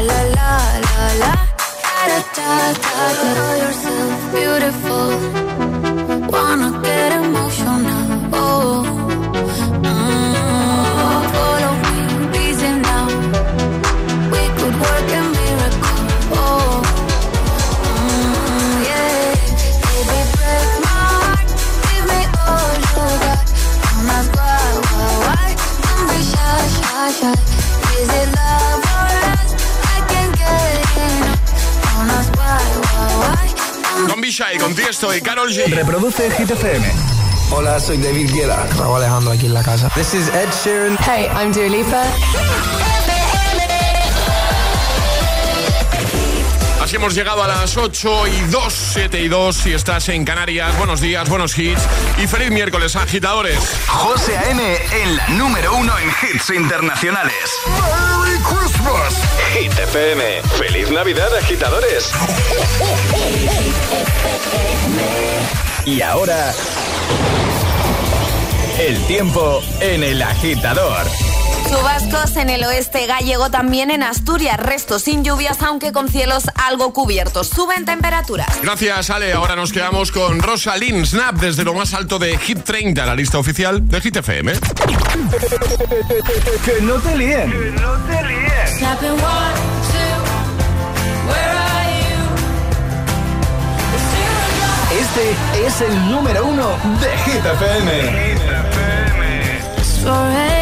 la la la la. Da da da da Know yourself beautiful. Wanna get emotional. Oh mm, follow me reason now. We could work a miracle. Oh mm, yeah. Baby break my heart. Give me all you got. Don't ask why why why don't be is it con Tiesto y Carol G. Reproduce Hit FM. Hola, soy David Guetta. Raúl Alejandro aquí en la casa. This is Ed Sheeran. Hey, I'm Dua Lipa. Así hemos llegado a las 8 y 2, 7 y 2. Si estás en Canarias, buenos días, buenos hits. Y feliz miércoles, agitadores. José A.M. en la número uno en hits internacionales. ¡Merry Christmas! Hit FM. ¡Feliz Navidad, agitadores! Y ahora... El tiempo en el agitador. Chubascos en el oeste gallego, también en Asturias, resto sin lluvias, aunque con cielos algo cubiertos. Suben temperaturas. Gracias, Ale. Ahora nos quedamos con Rosalind Snap desde lo más alto de Hit 30, la lista oficial de Hit FM. Que no te líen. Two, where are you? Este es el número uno de Hit FM. 4 a.m.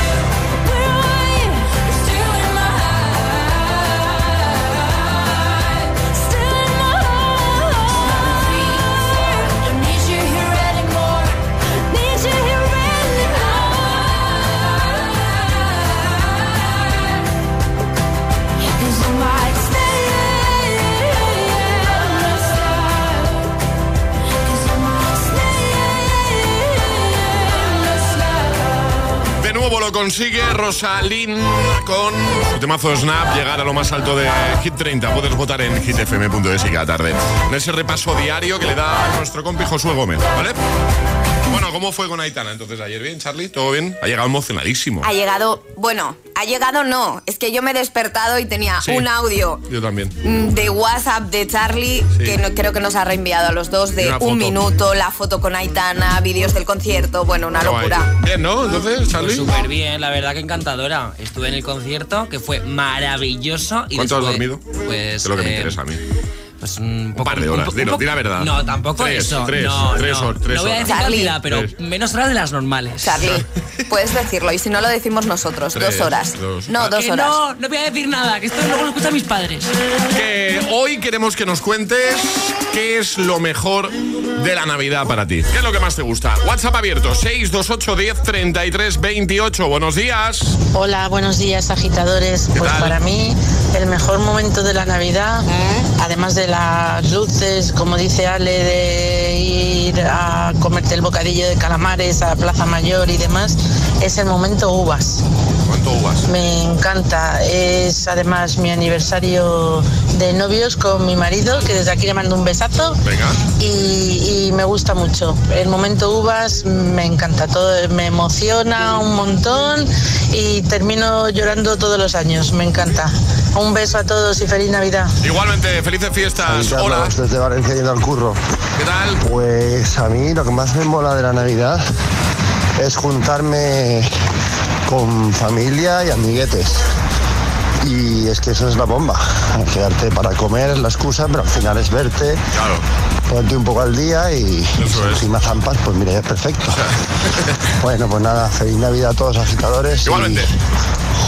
Lo consigue Rosalind con su temazo Snap llegar a lo más alto de Hit 30. Puedes votar en hitfm.es y cada tarde. En ese repaso diario que le da nuestro compi Josué Gómez, ¿vale? Bueno, ¿cómo fue con Aitana entonces ayer? ¿Bien, Charlie? ¿Todo bien? Ha llegado emocionadísimo. Ha llegado, bueno, ha llegado no. Es que yo me he despertado y tenía un audio. Yo también. Mm, de WhatsApp de Charlie, que no, creo que nos ha reenviado a los dos de un minuto, la foto con Aitana, vídeos del concierto, bueno, una locura. Bien, ¿no? Entonces, Charlie. Súper bien, la verdad que encantadora. Estuve en el concierto, que fue maravilloso. Y ¿Cuánto has dormido? Pues. Es lo que me eh, interesa a mí. Pues un, poco, un par de horas, dilo, di la verdad. No, tampoco tres, eso. Tres, no, tres, no. tres no voy a decir cantidad, pero menos horas de las normales. Charlie, puedes decirlo y si no lo decimos nosotros, dos horas. No, dos horas. No, no voy a decir nada, que esto luego lo escuchan mis padres. Que hoy queremos que nos cuentes qué es lo mejor de la Navidad para ti. ¿Qué es lo que más te gusta? WhatsApp abierto 628 10 33 28. Buenos días. Hola, buenos días, agitadores. Pues para mí, el mejor momento de la Navidad, ¿Eh? además de las luces como dice Ale, de ir a comerte el bocadillo de calamares a Plaza Mayor y demás, es el momento uvas. ¿Cuánto uvas? Me encanta. Es además mi aniversario de novios con mi marido, que desde aquí le mando un besazo. Venga. Y, y me gusta mucho. El momento uvas me encanta. Todo me emociona un montón y termino llorando todos los años. Me encanta. Un beso a todos y feliz Navidad. Igualmente, felices fiestas. Hola. Desde Valencia yendo al curro. ¿Qué tal? Pues a mí lo que más me mola de la Navidad es juntarme con familia y amiguetes. Y es que eso es la bomba. Quedarte para comer es la excusa, pero al final es verte. Claro. Ponerte un poco al día y Eso es. encima zampas, pues mira, es perfecto. bueno, pues nada, feliz Navidad a todos los agitadores. y- Igualmente.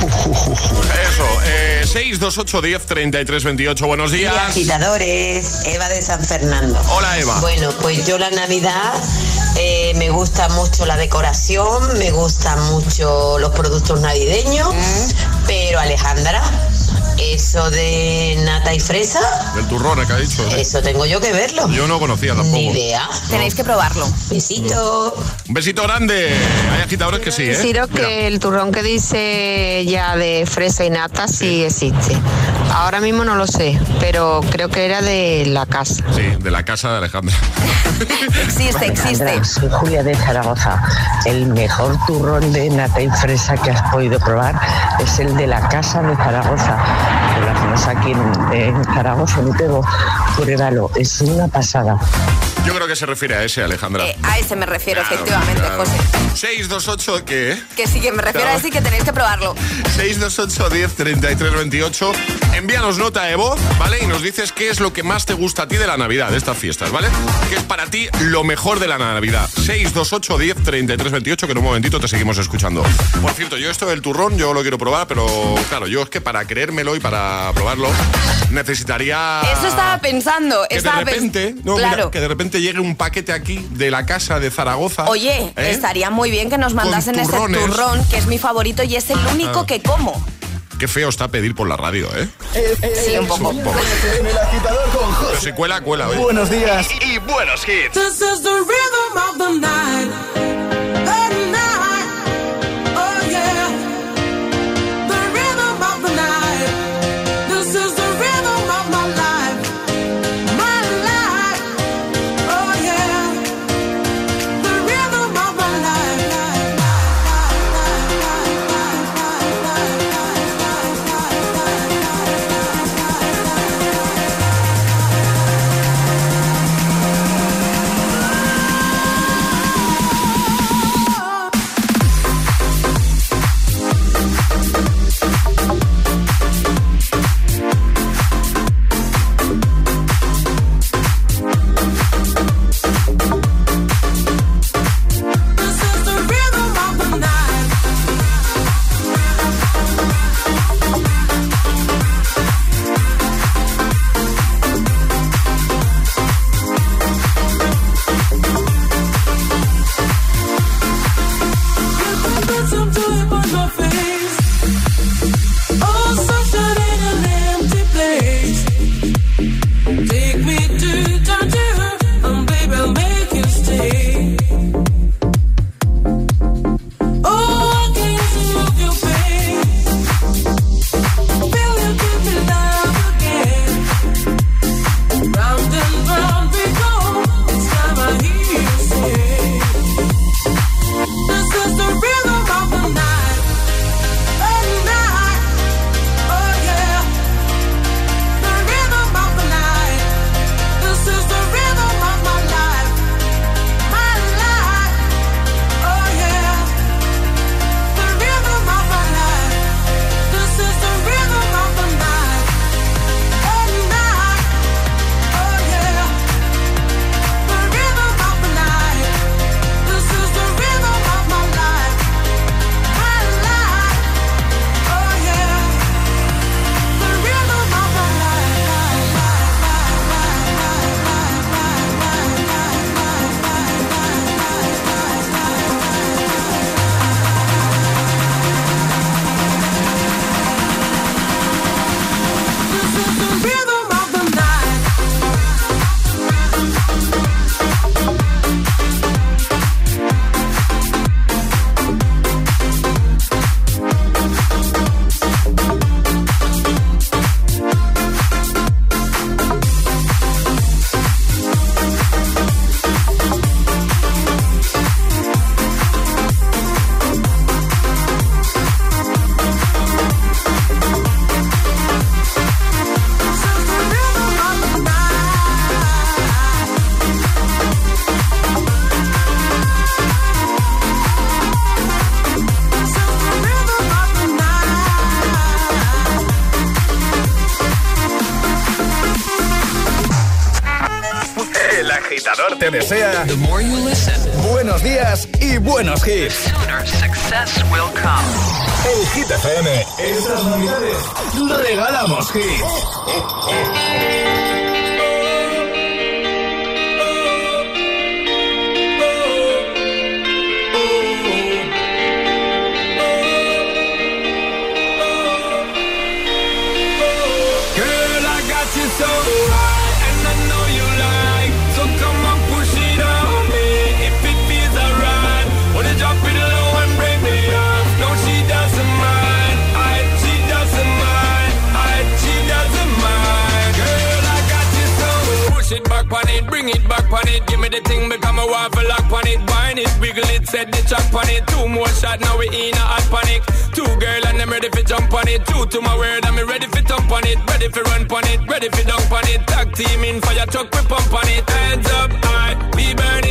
Eso, eh, 628 10 33 28. Buenos días. Hola, agitadores, Eva de San Fernando. Hola, Eva. Bueno, pues yo la Navidad eh, me gusta mucho la decoración, me gustan mucho los productos navideños, pero Alejandra, eso de nata y fresa, Del turrón, que ha dicho. sí. eso tengo yo que verlo. Yo no conocía tampoco. Ni idea. Tenéis que probarlo. Besito. Un besito grande. Hay agitadores que sí, ¿eh? Deciros Mira. que el turrón que dice ya de fresa y nata sí existe. Ahora mismo no lo sé, pero creo que era de la casa. Sí, de la casa de Alejandra. Existe, existe. Soy Julia de Zaragoza. El mejor turrón de nata y fresa que has podido probar es el de la casa de Zaragoza. Lo hacemos aquí en, en Zaragoza, en Utebo. Pruébalo, es una pasada. Yo creo que se refiere a ese, Alejandra. Eh, a ese me refiero, Claro, efectivamente, claro. José. 628, ¿qué? Que sí, que me refiero Claro. a ese que tenéis que probarlo. 628 10 33 28. Envíanos nota de voz, ¿vale? Y nos dices qué es lo que más te gusta a ti de la Navidad, de estas fiestas, ¿vale? ¿Qué es para ti lo mejor de la Navidad? 628 10 33 28, que en un momentito te seguimos escuchando. Por cierto, yo esto del turrón, yo lo quiero probar, pero claro, yo es que para creérmelo y para probarlo necesitaría... Eso estaba pensando. Que de estaba pens- repente, no, mira, claro. que de repente llegue un paquete aquí de la casa de Zaragoza. Oye, ¿eh? estaría muy bien que nos mandasen ese turrón, que es mi favorito y es el único Ah. que como. Qué feo está pedir por la radio, ¿eh? Sí, un poco. Un poco. En el agitador con Pero José. si cuela, cuela, oye. Buenos días. Y buenos hits. This is the rhythm of the night. It, the chop on it. Two more shot, now we in a hot panic. Two girl and I'm ready for jump on it. Two to my word, I'm ready for jump on it. Ready for run on it, ready for dunk on it. Tag team in fire truck, we pump on it. Hands up high, we burning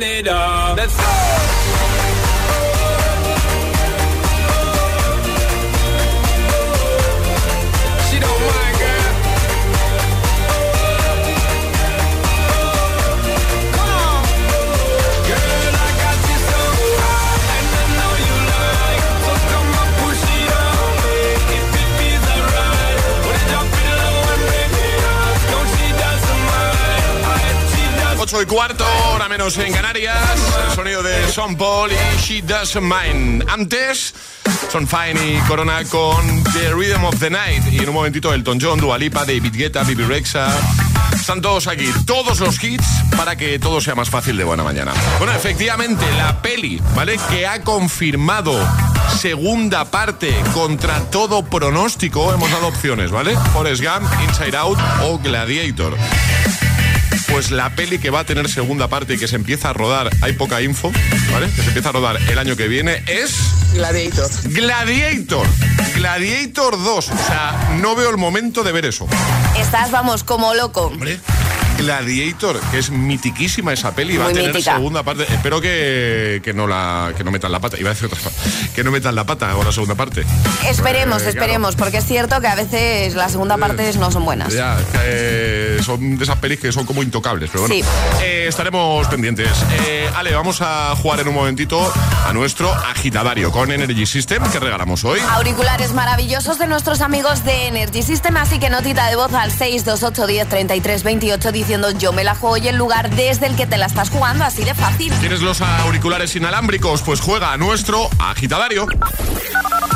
mind. I she doesn't 8 y cuarto, menos en Canarias. El sonido de Son Paul y She Doesn't Mind. Antes, Son Fine y Corona con The Rhythm of the Night. Y en un momentito, Elton John, Dua Lipa, David Guetta, Bibi Rexa. Están todos aquí, todos los hits para que todo sea más fácil de buena mañana. Bueno, efectivamente, la peli, ¿vale? Que ha confirmado segunda parte contra todo pronóstico. Hemos dado opciones, ¿vale? Forrest Gump, Inside Out o Gladiator. Pues la peli que va a tener segunda parte y que se empieza a rodar, hay poca info, ¿vale? Que se empieza a rodar el año que viene es... Gladiator. Gladiator. Gladiator 2. O sea, no veo el momento de ver eso. Estás, vamos, como loco. Hombre, Gladiator, que es mitiquísima esa peli, va a tener mítica. segunda parte. Espero que, que no la que no metan la pata. Iba a decir otra cosa. Que no metan la pata ahora segunda parte. Esperemos, Eh, claro. esperemos, porque es cierto que a veces las segunda partes no son buenas. Ya, eh, son de esas pelis que son como intocables, pero bueno. Sí. Eh, estaremos pendientes. Eh, Ale, vamos a jugar en un momentito a nuestro agitadario con Energy System que regalamos hoy. Auriculares maravillosos de nuestros amigos de Energy System, así que notita de voz al 628 10 33 28 diciendo yo me la juego y el lugar desde el que te la estás jugando, así de fácil. ¿Tienes los auriculares inalámbricos? Pues juega a nuestro agitadario.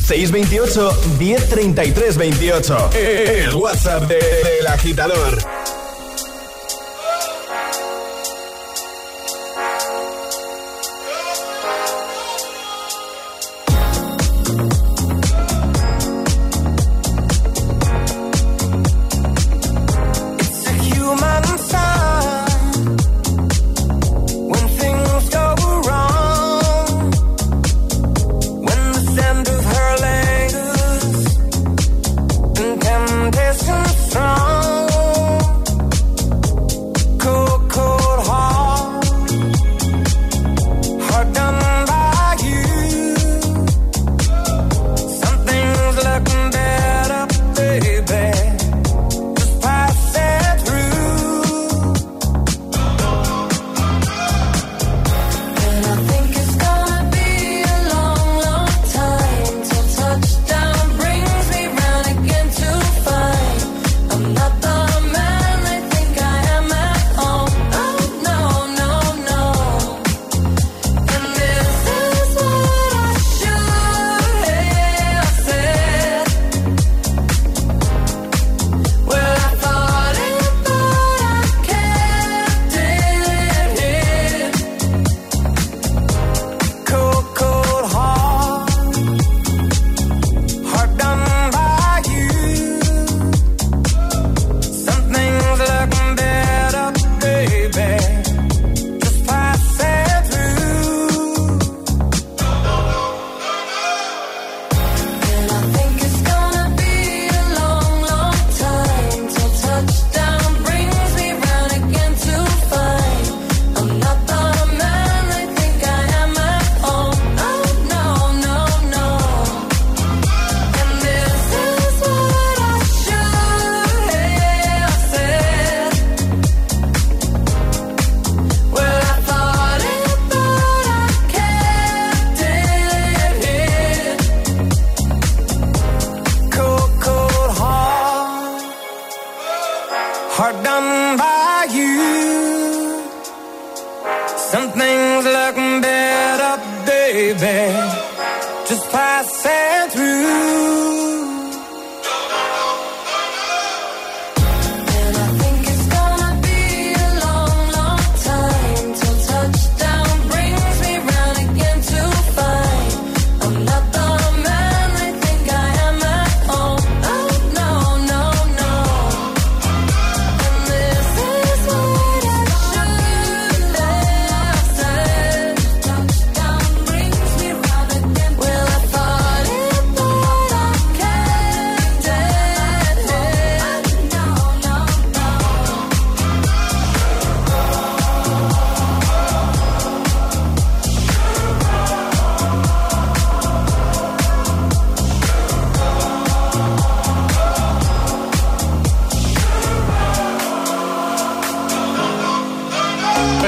628 1033 28 El WhatsApp del de, de agitador.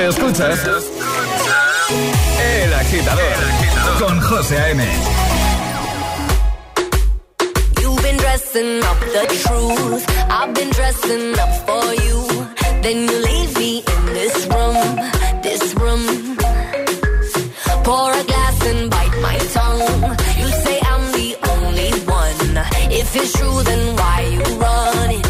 Escuchas El Agitador con José A.M. You've been dressing up the truth. I've been dressing up for you. Then you leave me in this room, this room. Pour a glass and bite my tongue. You say I'm the only one. If it's true, then why you running?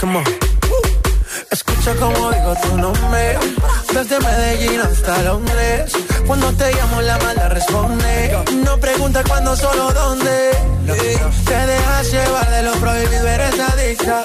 Come on. Escucha como digo tu nombre. Desde Medellín hasta Londres. Cuando te llamo la mala responde. No pregunta cuándo, solo dónde. Te dejas llevar de lo prohibido Eres adicta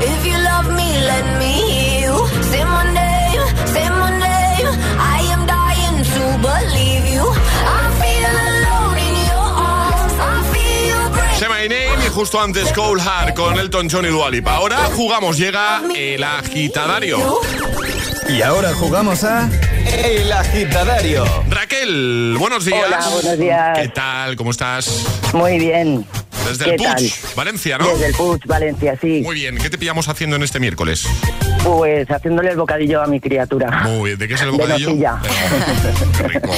If you love me, let me hear you. Say my name, say my name. I am dying to believe you. I feel alone in your arms. I feel your breath. Say My Name y justo antes Cold Heart con Elton John y Dua Lipa. Ahora jugamos, llega el agitadario. Y ahora jugamos a El Agitadario. Raquel, buenos días. Hola, buenos días. ¿Qué tal? ¿Cómo estás? Muy bien. Desde ¿Qué el Puig? Valencia, ¿no? Desde el Puig, Valencia, sí. Muy bien, ¿qué te pillamos haciendo en este miércoles? Pues haciéndole el bocadillo a mi criatura. Muy bien, ¿de qué es el De bocadillo? Qué rico.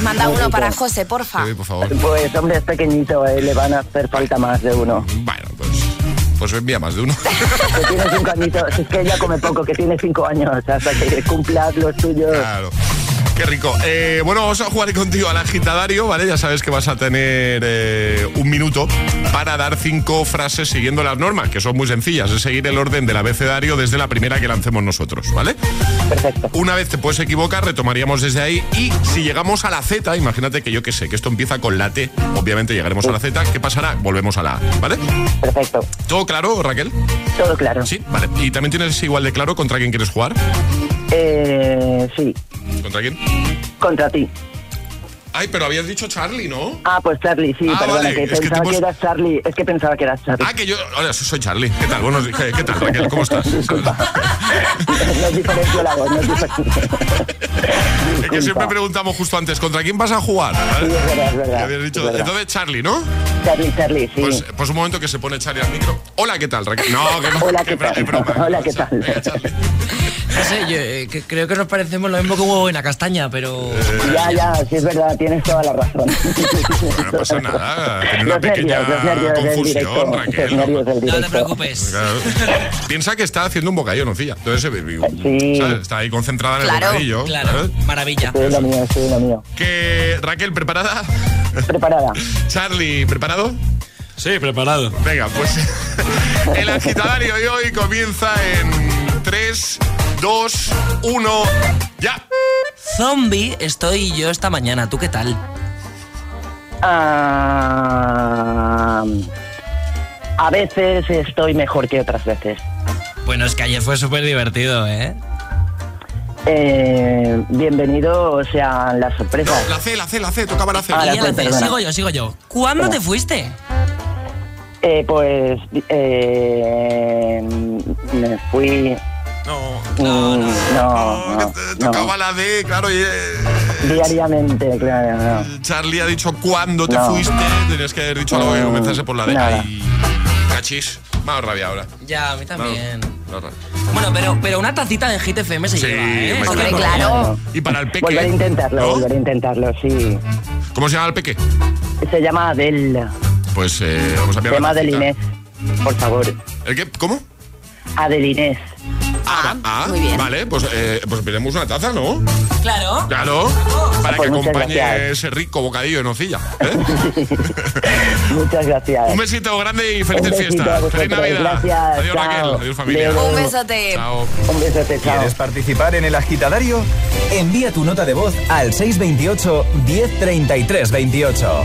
Manda Muy uno rico. para José, porfa. Sí, por favor. Pues hombre, es pequeñito, eh, le van a hacer falta más de uno. Bueno, pues, pues envía más de uno. Que tiene cinco añitos, es que ella come poco, que tiene cinco años, hasta que cumplas los tuyos. Claro. Qué rico. Eh, bueno, vamos a jugar contigo al agitadario, ¿vale? Ya sabes que vas a tener eh, un minuto para dar cinco frases siguiendo las normas, que son muy sencillas. Es seguir el orden del abecedario desde la primera que lancemos nosotros, ¿vale? Perfecto. Una vez te puedes equivocar, retomaríamos desde ahí. Y si llegamos a la Z, imagínate que yo que sé, que esto empieza con la T. Obviamente llegaremos a la Z. ¿Qué pasará? Volvemos a la A, ¿vale? Perfecto. ¿Todo claro, Raquel? Todo claro. Sí, vale. ¿Y también tienes igual de claro contra quién quieres jugar? Eh, sí, ¿Contra quién? contra ti. Ay, pero habías dicho Charlie, ¿no? Ah, pues Charlie, sí, Ah, perdona, vale, que es que pensaba te que, hemos- eras Charlie. Es que pensaba que eras Charlie. Ah, que yo. Hola, soy Charlie. ¿Qué tal? Buenos días. ¿Qué, qué tal, Raquel? ¿Cómo estás? no es diferencio la voz, no es que siempre preguntamos justo antes, ¿contra quién vas a jugar? Sí, es verdad, es verdad, habías dicho- es verdad. entonces Charlie, ¿no? Charlie, Charlie, sí. Pues, pues un momento que se pone Charlie al micro. Hola, ¿qué tal, Raquel? No, que no. Hola, que ¿qué tal? broma. Hola, ¿qué tal? Venga, Charlie. No sé, yo eh, que- creo que nos parecemos lo mismo como en la castaña, pero. Ya, ya, sí es verdad, tienes toda la razón. No pasa nada. Tiene una Los pequeña nervios, confusión, directo. Raquel. No te preocupes. Claro. Piensa que está haciendo un bocadillo, nocilla. Entonces, eh, Sí. ¿sabes? está ahí concentrada en el bocadillo. Claro, ¿sabes? maravilla. Sí, lo mío, sí, lo mío. Que, Raquel, ¿preparada? Preparada. Charlie, ¿preparado? Sí, preparado. Venga, pues el agitadario de hoy comienza en 3, 2, 1, ya. Zombie estoy yo esta mañana. ¿Tú qué tal? Ah, a veces estoy mejor que otras veces. Bueno, es que ayer fue súper divertido, ¿eh? Eh, bienvenido sean las sorpresas. La C, la C, la C, tocaba la C. Ah, la C, sigo yo, sigo yo. ¿Cuándo te fuiste? Eh, pues eh, me fui. No, No, no, no, no, que te tocaba la D, claro. Y, eh, Diariamente, claro. no. Charlie ha dicho cuándo te No. fuiste. Tenías que haber dicho algo que No, comenzase por la D. Ay, cachis. Me ha dado rabia ahora. Ya, a mí también. Bueno, pero, pero una tacita de Hit FM se Sí, lleva, ¿eh? hombre, claro. claro. Y para el peque. Volveré a intentarlo, ¿no? volveré a intentarlo, sí. ¿Cómo se llama el peque? Se llama Adel. Pues eh, vamos a enviar. Adelinés. Por favor. ¿El qué? ¿Cómo? Adelinés. Ah, ah, muy bien. Vale, pues, eh, pues pidemos una taza, ¿no? Claro. Claro, para Pues que muchas acompañe gracias. ese rico bocadillo de nocilla. ¿eh? Muchas gracias. Un besito grande y felices fiestas. Feliz Navidad. gracias, Adiós, chao. Raquel. Adiós, familia. Adiós. Un besote. Chao. Un besote, chao. ¿Quieres participar en el agitadario? Envía tu nota de voz al 628 1033 28.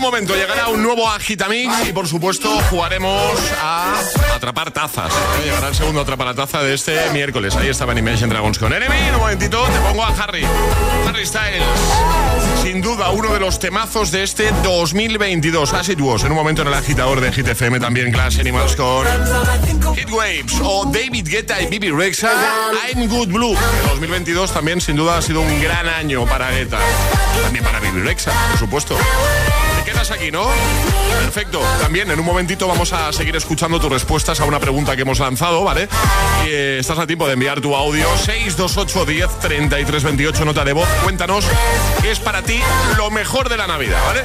un momento llegará un nuevo Agitamix y por supuesto jugaremos a atrapar tazas. Llegará el segundo atrapar la taza de este miércoles. Ahí estaba en Imagine Dragons con Enemy. En un momentito te pongo a Harry. Harry Styles. Sin duda uno de los temazos de este 2022. As it was. En un momento en el agitador de Hit FM también Clash Animals con Hit Waves o David Guetta y Bibi Rexa. I'm Good Blue. El 2022 también sin duda ha sido un gran año para Guetta. También para Bibi Rexa, por supuesto. Quedas aquí, ¿no? Perfecto. También en un momentito vamos a seguir escuchando tus respuestas a una pregunta que hemos lanzado, ¿vale? Eh, estás a tiempo de enviar tu audio 628 10 33 28 nota de voz. Cuéntanos qué es para ti lo mejor de la Navidad, ¿vale?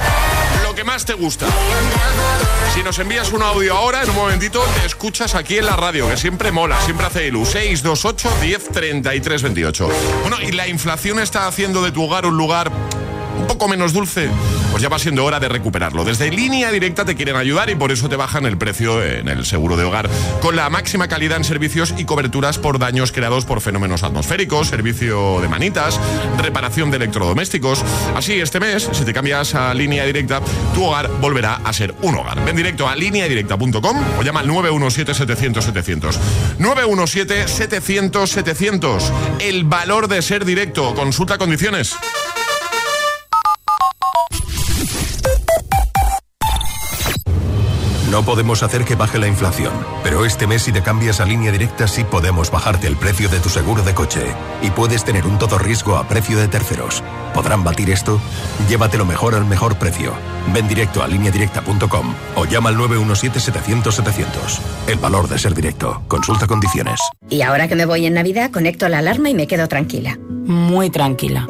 Lo que más te gusta. Si nos envías un audio ahora, en un momentito te escuchas aquí en la radio, que siempre mola, siempre hace ilu. 628 10 33 28. Bueno, y la inflación está haciendo de tu hogar un lugar poco menos dulce, pues ya va siendo hora de recuperarlo. Desde línea directa te quieren ayudar y por eso te bajan el precio en el seguro de hogar con la máxima calidad en servicios y coberturas por daños creados por fenómenos atmosféricos, servicio de manitas, reparación de electrodomésticos. Así, este mes, si te cambias a línea directa, tu hogar volverá a ser un hogar. Ven directo a lineadirecta.com o llama al 917-700-700. 917-700-700. El valor de ser directo. Consulta condiciones. No podemos hacer que baje la inflación, pero este mes si te cambias a línea directa sí podemos bajarte el precio de tu seguro de coche y puedes tener un todo riesgo a precio de terceros. ¿Podrán batir esto? Llévatelo mejor al mejor precio. Ven directo a lineadirecta.com o llama al 917-700-700. El valor de ser directo. Consulta condiciones. Y ahora que me voy en Navidad, conecto la alarma y me quedo tranquila. Muy tranquila.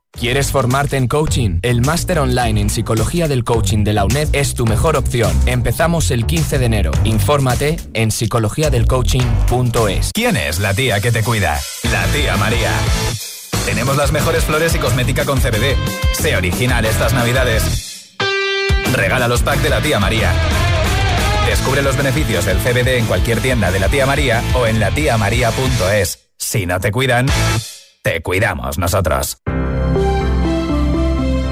¿Quieres formarte en coaching? El máster online en psicología del coaching de la UNED es tu mejor opción. Empezamos el 15 de enero. Infórmate en psicologiadelcoaching.es. ¿Quién es la tía que te cuida? La tía María. Tenemos las mejores flores y cosmética con CBD. Sé original estas navidades. Regala los packs de la tía María. Descubre los beneficios del CBD en cualquier tienda de la tía María o en latiamaría.es. Si no te cuidan, te cuidamos nosotros.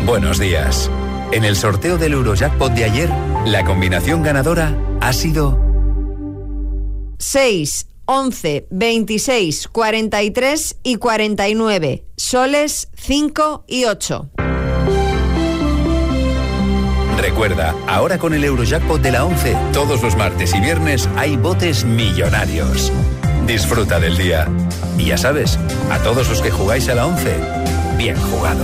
Buenos días. En el sorteo del Eurojackpot de ayer, la combinación ganadora ha sido 6, 11, 26, 43 y 49, soles 5 y 8. Recuerda, ahora con el Eurojackpot de la 11, todos los martes y viernes hay botes millonarios. Disfruta del día. Y ya sabes, a todos los que jugáis a la 11, bien jugado.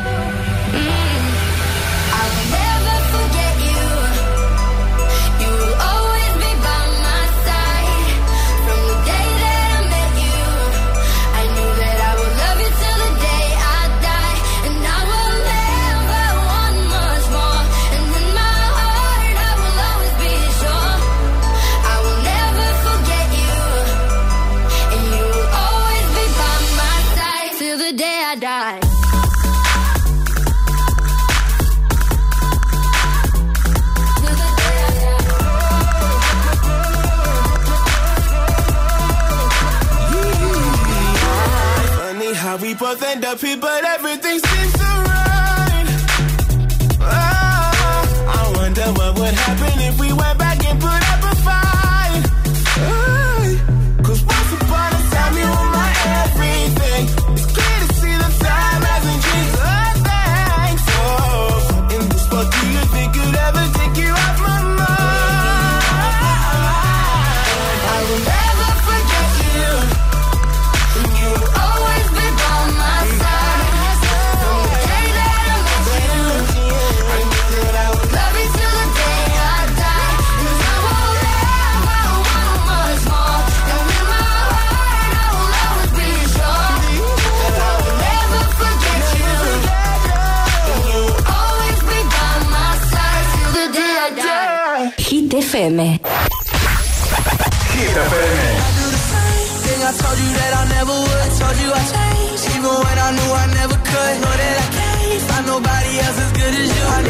deeper than the people, everything's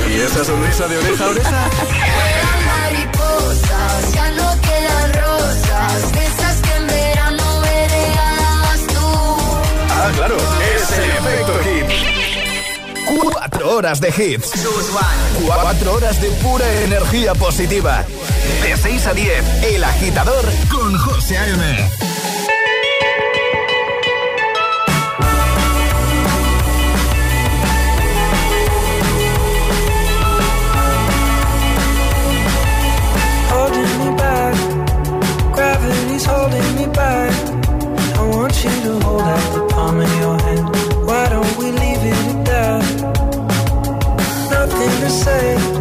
Y esa sonrisa de oreja a oreja. Ah, claro, es el efecto hit. Cuatro horas de hits. Cuatro horas de pura energía positiva. De 6 a 10, El Agitador con José A.M. Me back. Want you to hold. Why don't we leave it? Nothing to say.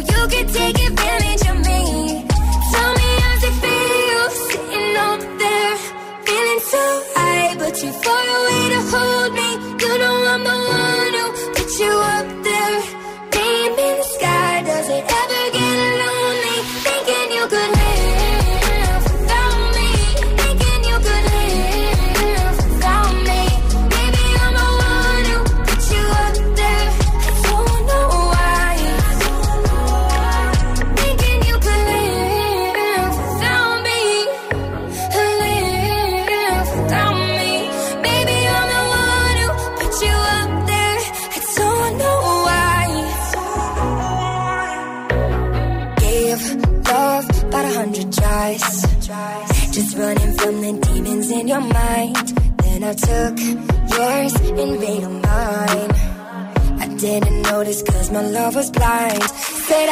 Feet, just so you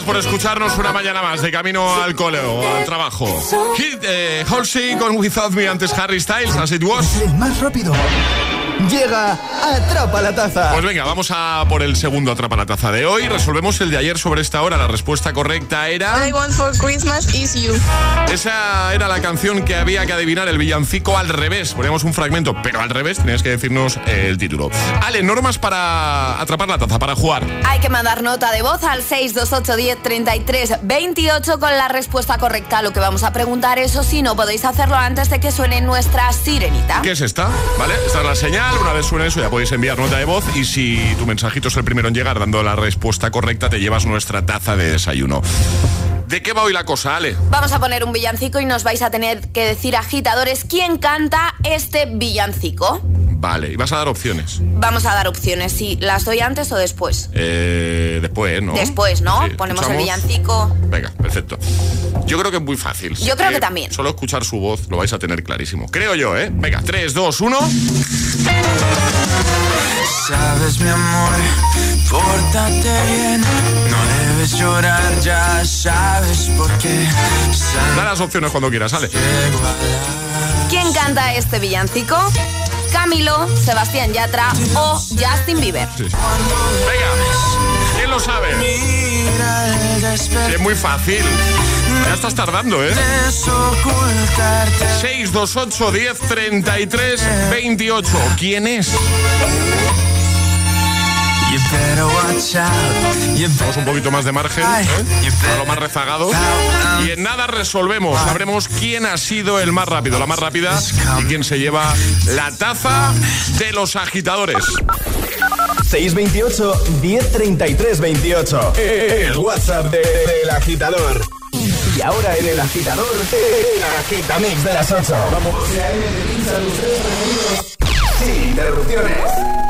Gracias por escucharnos una mañana más de camino al cole o al trabajo. Hit eh, Halsey con Without Me antes Harry Styles, as it was. Más rápido. Llega Atrapa la Taza. Pues venga, vamos a por el segundo Atrapa la Taza de hoy. Resolvemos el de ayer sobre esta hora. La respuesta correcta era... I want for Christmas is you. Esa era la canción que había que adivinar, el villancico al revés. Poníamos un fragmento, pero al revés tenías que decirnos el título. Ale, normas para atrapar la taza, para jugar. Hay que mandar nota de voz al 628 10 33 28 con la respuesta correcta a lo que vamos a preguntar. Eso sí, no podéis hacerlo antes de que suene nuestra sirenita. ¿Qué es esta? ¿Vale? Esta es la señal. Una vez suene eso, ya podéis enviar nota de voz. Y si tu mensajito es el primero en llegar dando la respuesta correcta, te llevas nuestra taza de desayuno. ¿De qué va hoy la cosa, Ale? Vamos a poner un villancico y nos vais a tener que decir, agitadores, quién canta este villancico. Vale, y vas a dar opciones. Vamos a dar opciones, si las doy antes o después. Eh, después, ¿no? Después, ¿no? Sí, Ponemos el villancico. Venga, perfecto. Yo creo que es muy fácil. Yo creo que también. Solo escuchar su voz lo vais a tener clarísimo. Creo yo, ¿eh? Venga, 3, 2, 1. Sabes, mi amor, pórtate bien. No debes llorar, ya sabes por qué. Da las opciones cuando quieras, Ale. ¿Quién canta este villancico? Camilo, Sebastián Yatra o Justin Bieber. Venga, ¿quién lo sabe? Sí, es muy fácil. Ya estás tardando, ¿eh? 628 10 33 28. ¿Quién es? Vamos un poquito más de margen, ¿eh? Para lo más rezagado. Y en nada resolvemos. Sabremos quién ha sido el más rápido, la más rápida y quién se lleva la taza de los agitadores. 628 1033 28. El WhatsApp de- del agitador. Y ahora en el agitador, el agitamix de las 8. Vamos. Sin interrupciones.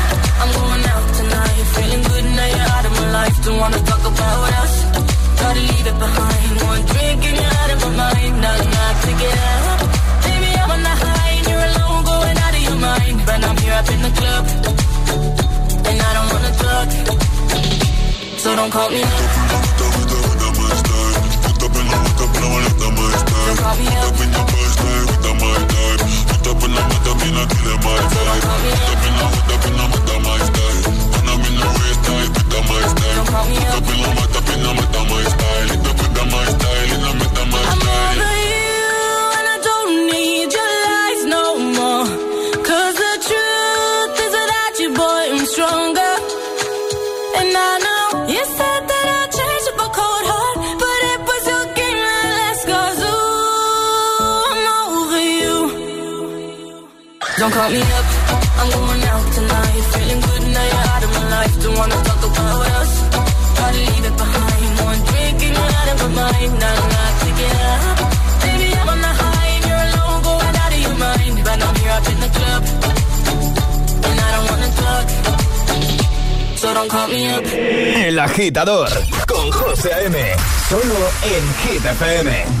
Don't wanna talk about us. Gotta leave it behind. One drink and you're out of my mind. Not enough to get up. Baby, I'm on the high and you're alone, going out of your mind. But I'm here up in the club, and I don't wanna talk. So don't call me up. Don't call me up. So don't call me up. I'm over you, and I don't need your lies no the truth is without you, boy, I'm stronger. And I know you said that change up a cold heart, but it was your game that ooh, I'm over you. Don't call me up, I'm going out tonight. Feeling good now life. Don't wanna talk about us. Gotta leave it behind. One drink and you're out of my mind. Not enough to get up. Baby, I'm on the high and you're alone, going out of your mind. But I'm here up in the club, and I don't wanna talk. So don't call me up. El agitador con José A.M. Solo en Hit FM.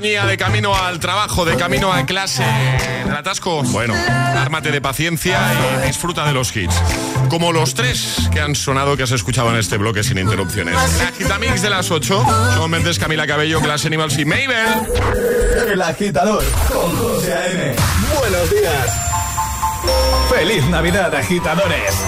de camino al trabajo, de camino a clase, en atasco. Bueno, ármate de paciencia y disfruta de los hits. Como los tres que han sonado que has escuchado en este bloque sin interrupciones. La Gitamix de las 8, son Mendes, Camila Cabello, Class Animals y Mabel. El agitador con José A.M. Buenos días. ¡Feliz Navidad, agitadores!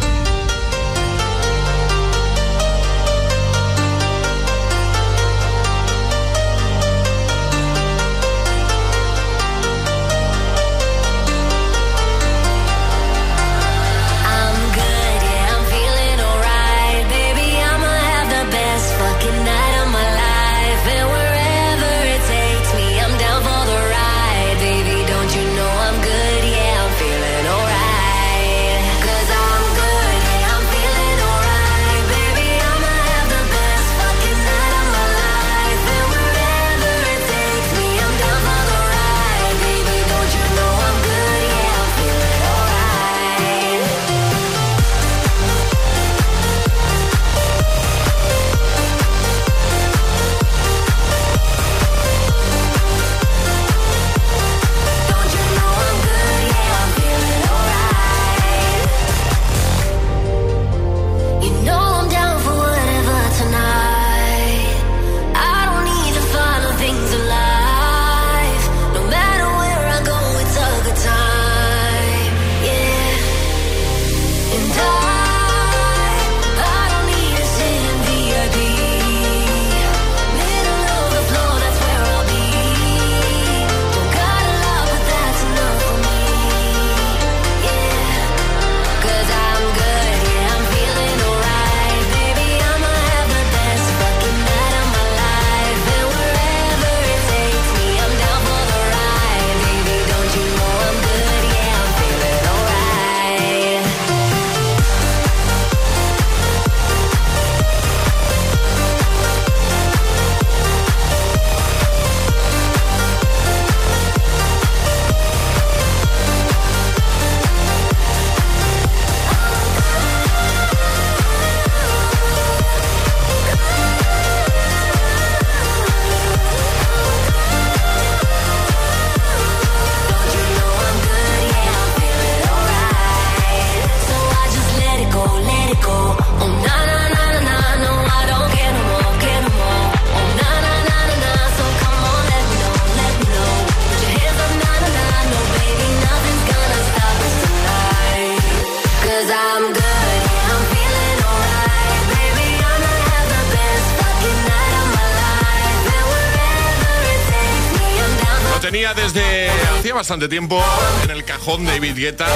bastante tiempo en el cajón de David Guetta.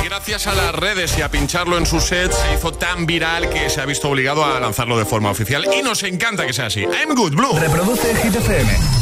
Y gracias a las redes y a pincharlo en sus sets se hizo tan viral que se ha visto obligado a lanzarlo de forma oficial. Y nos encanta que sea así. I'm good, Blue. Reproduce.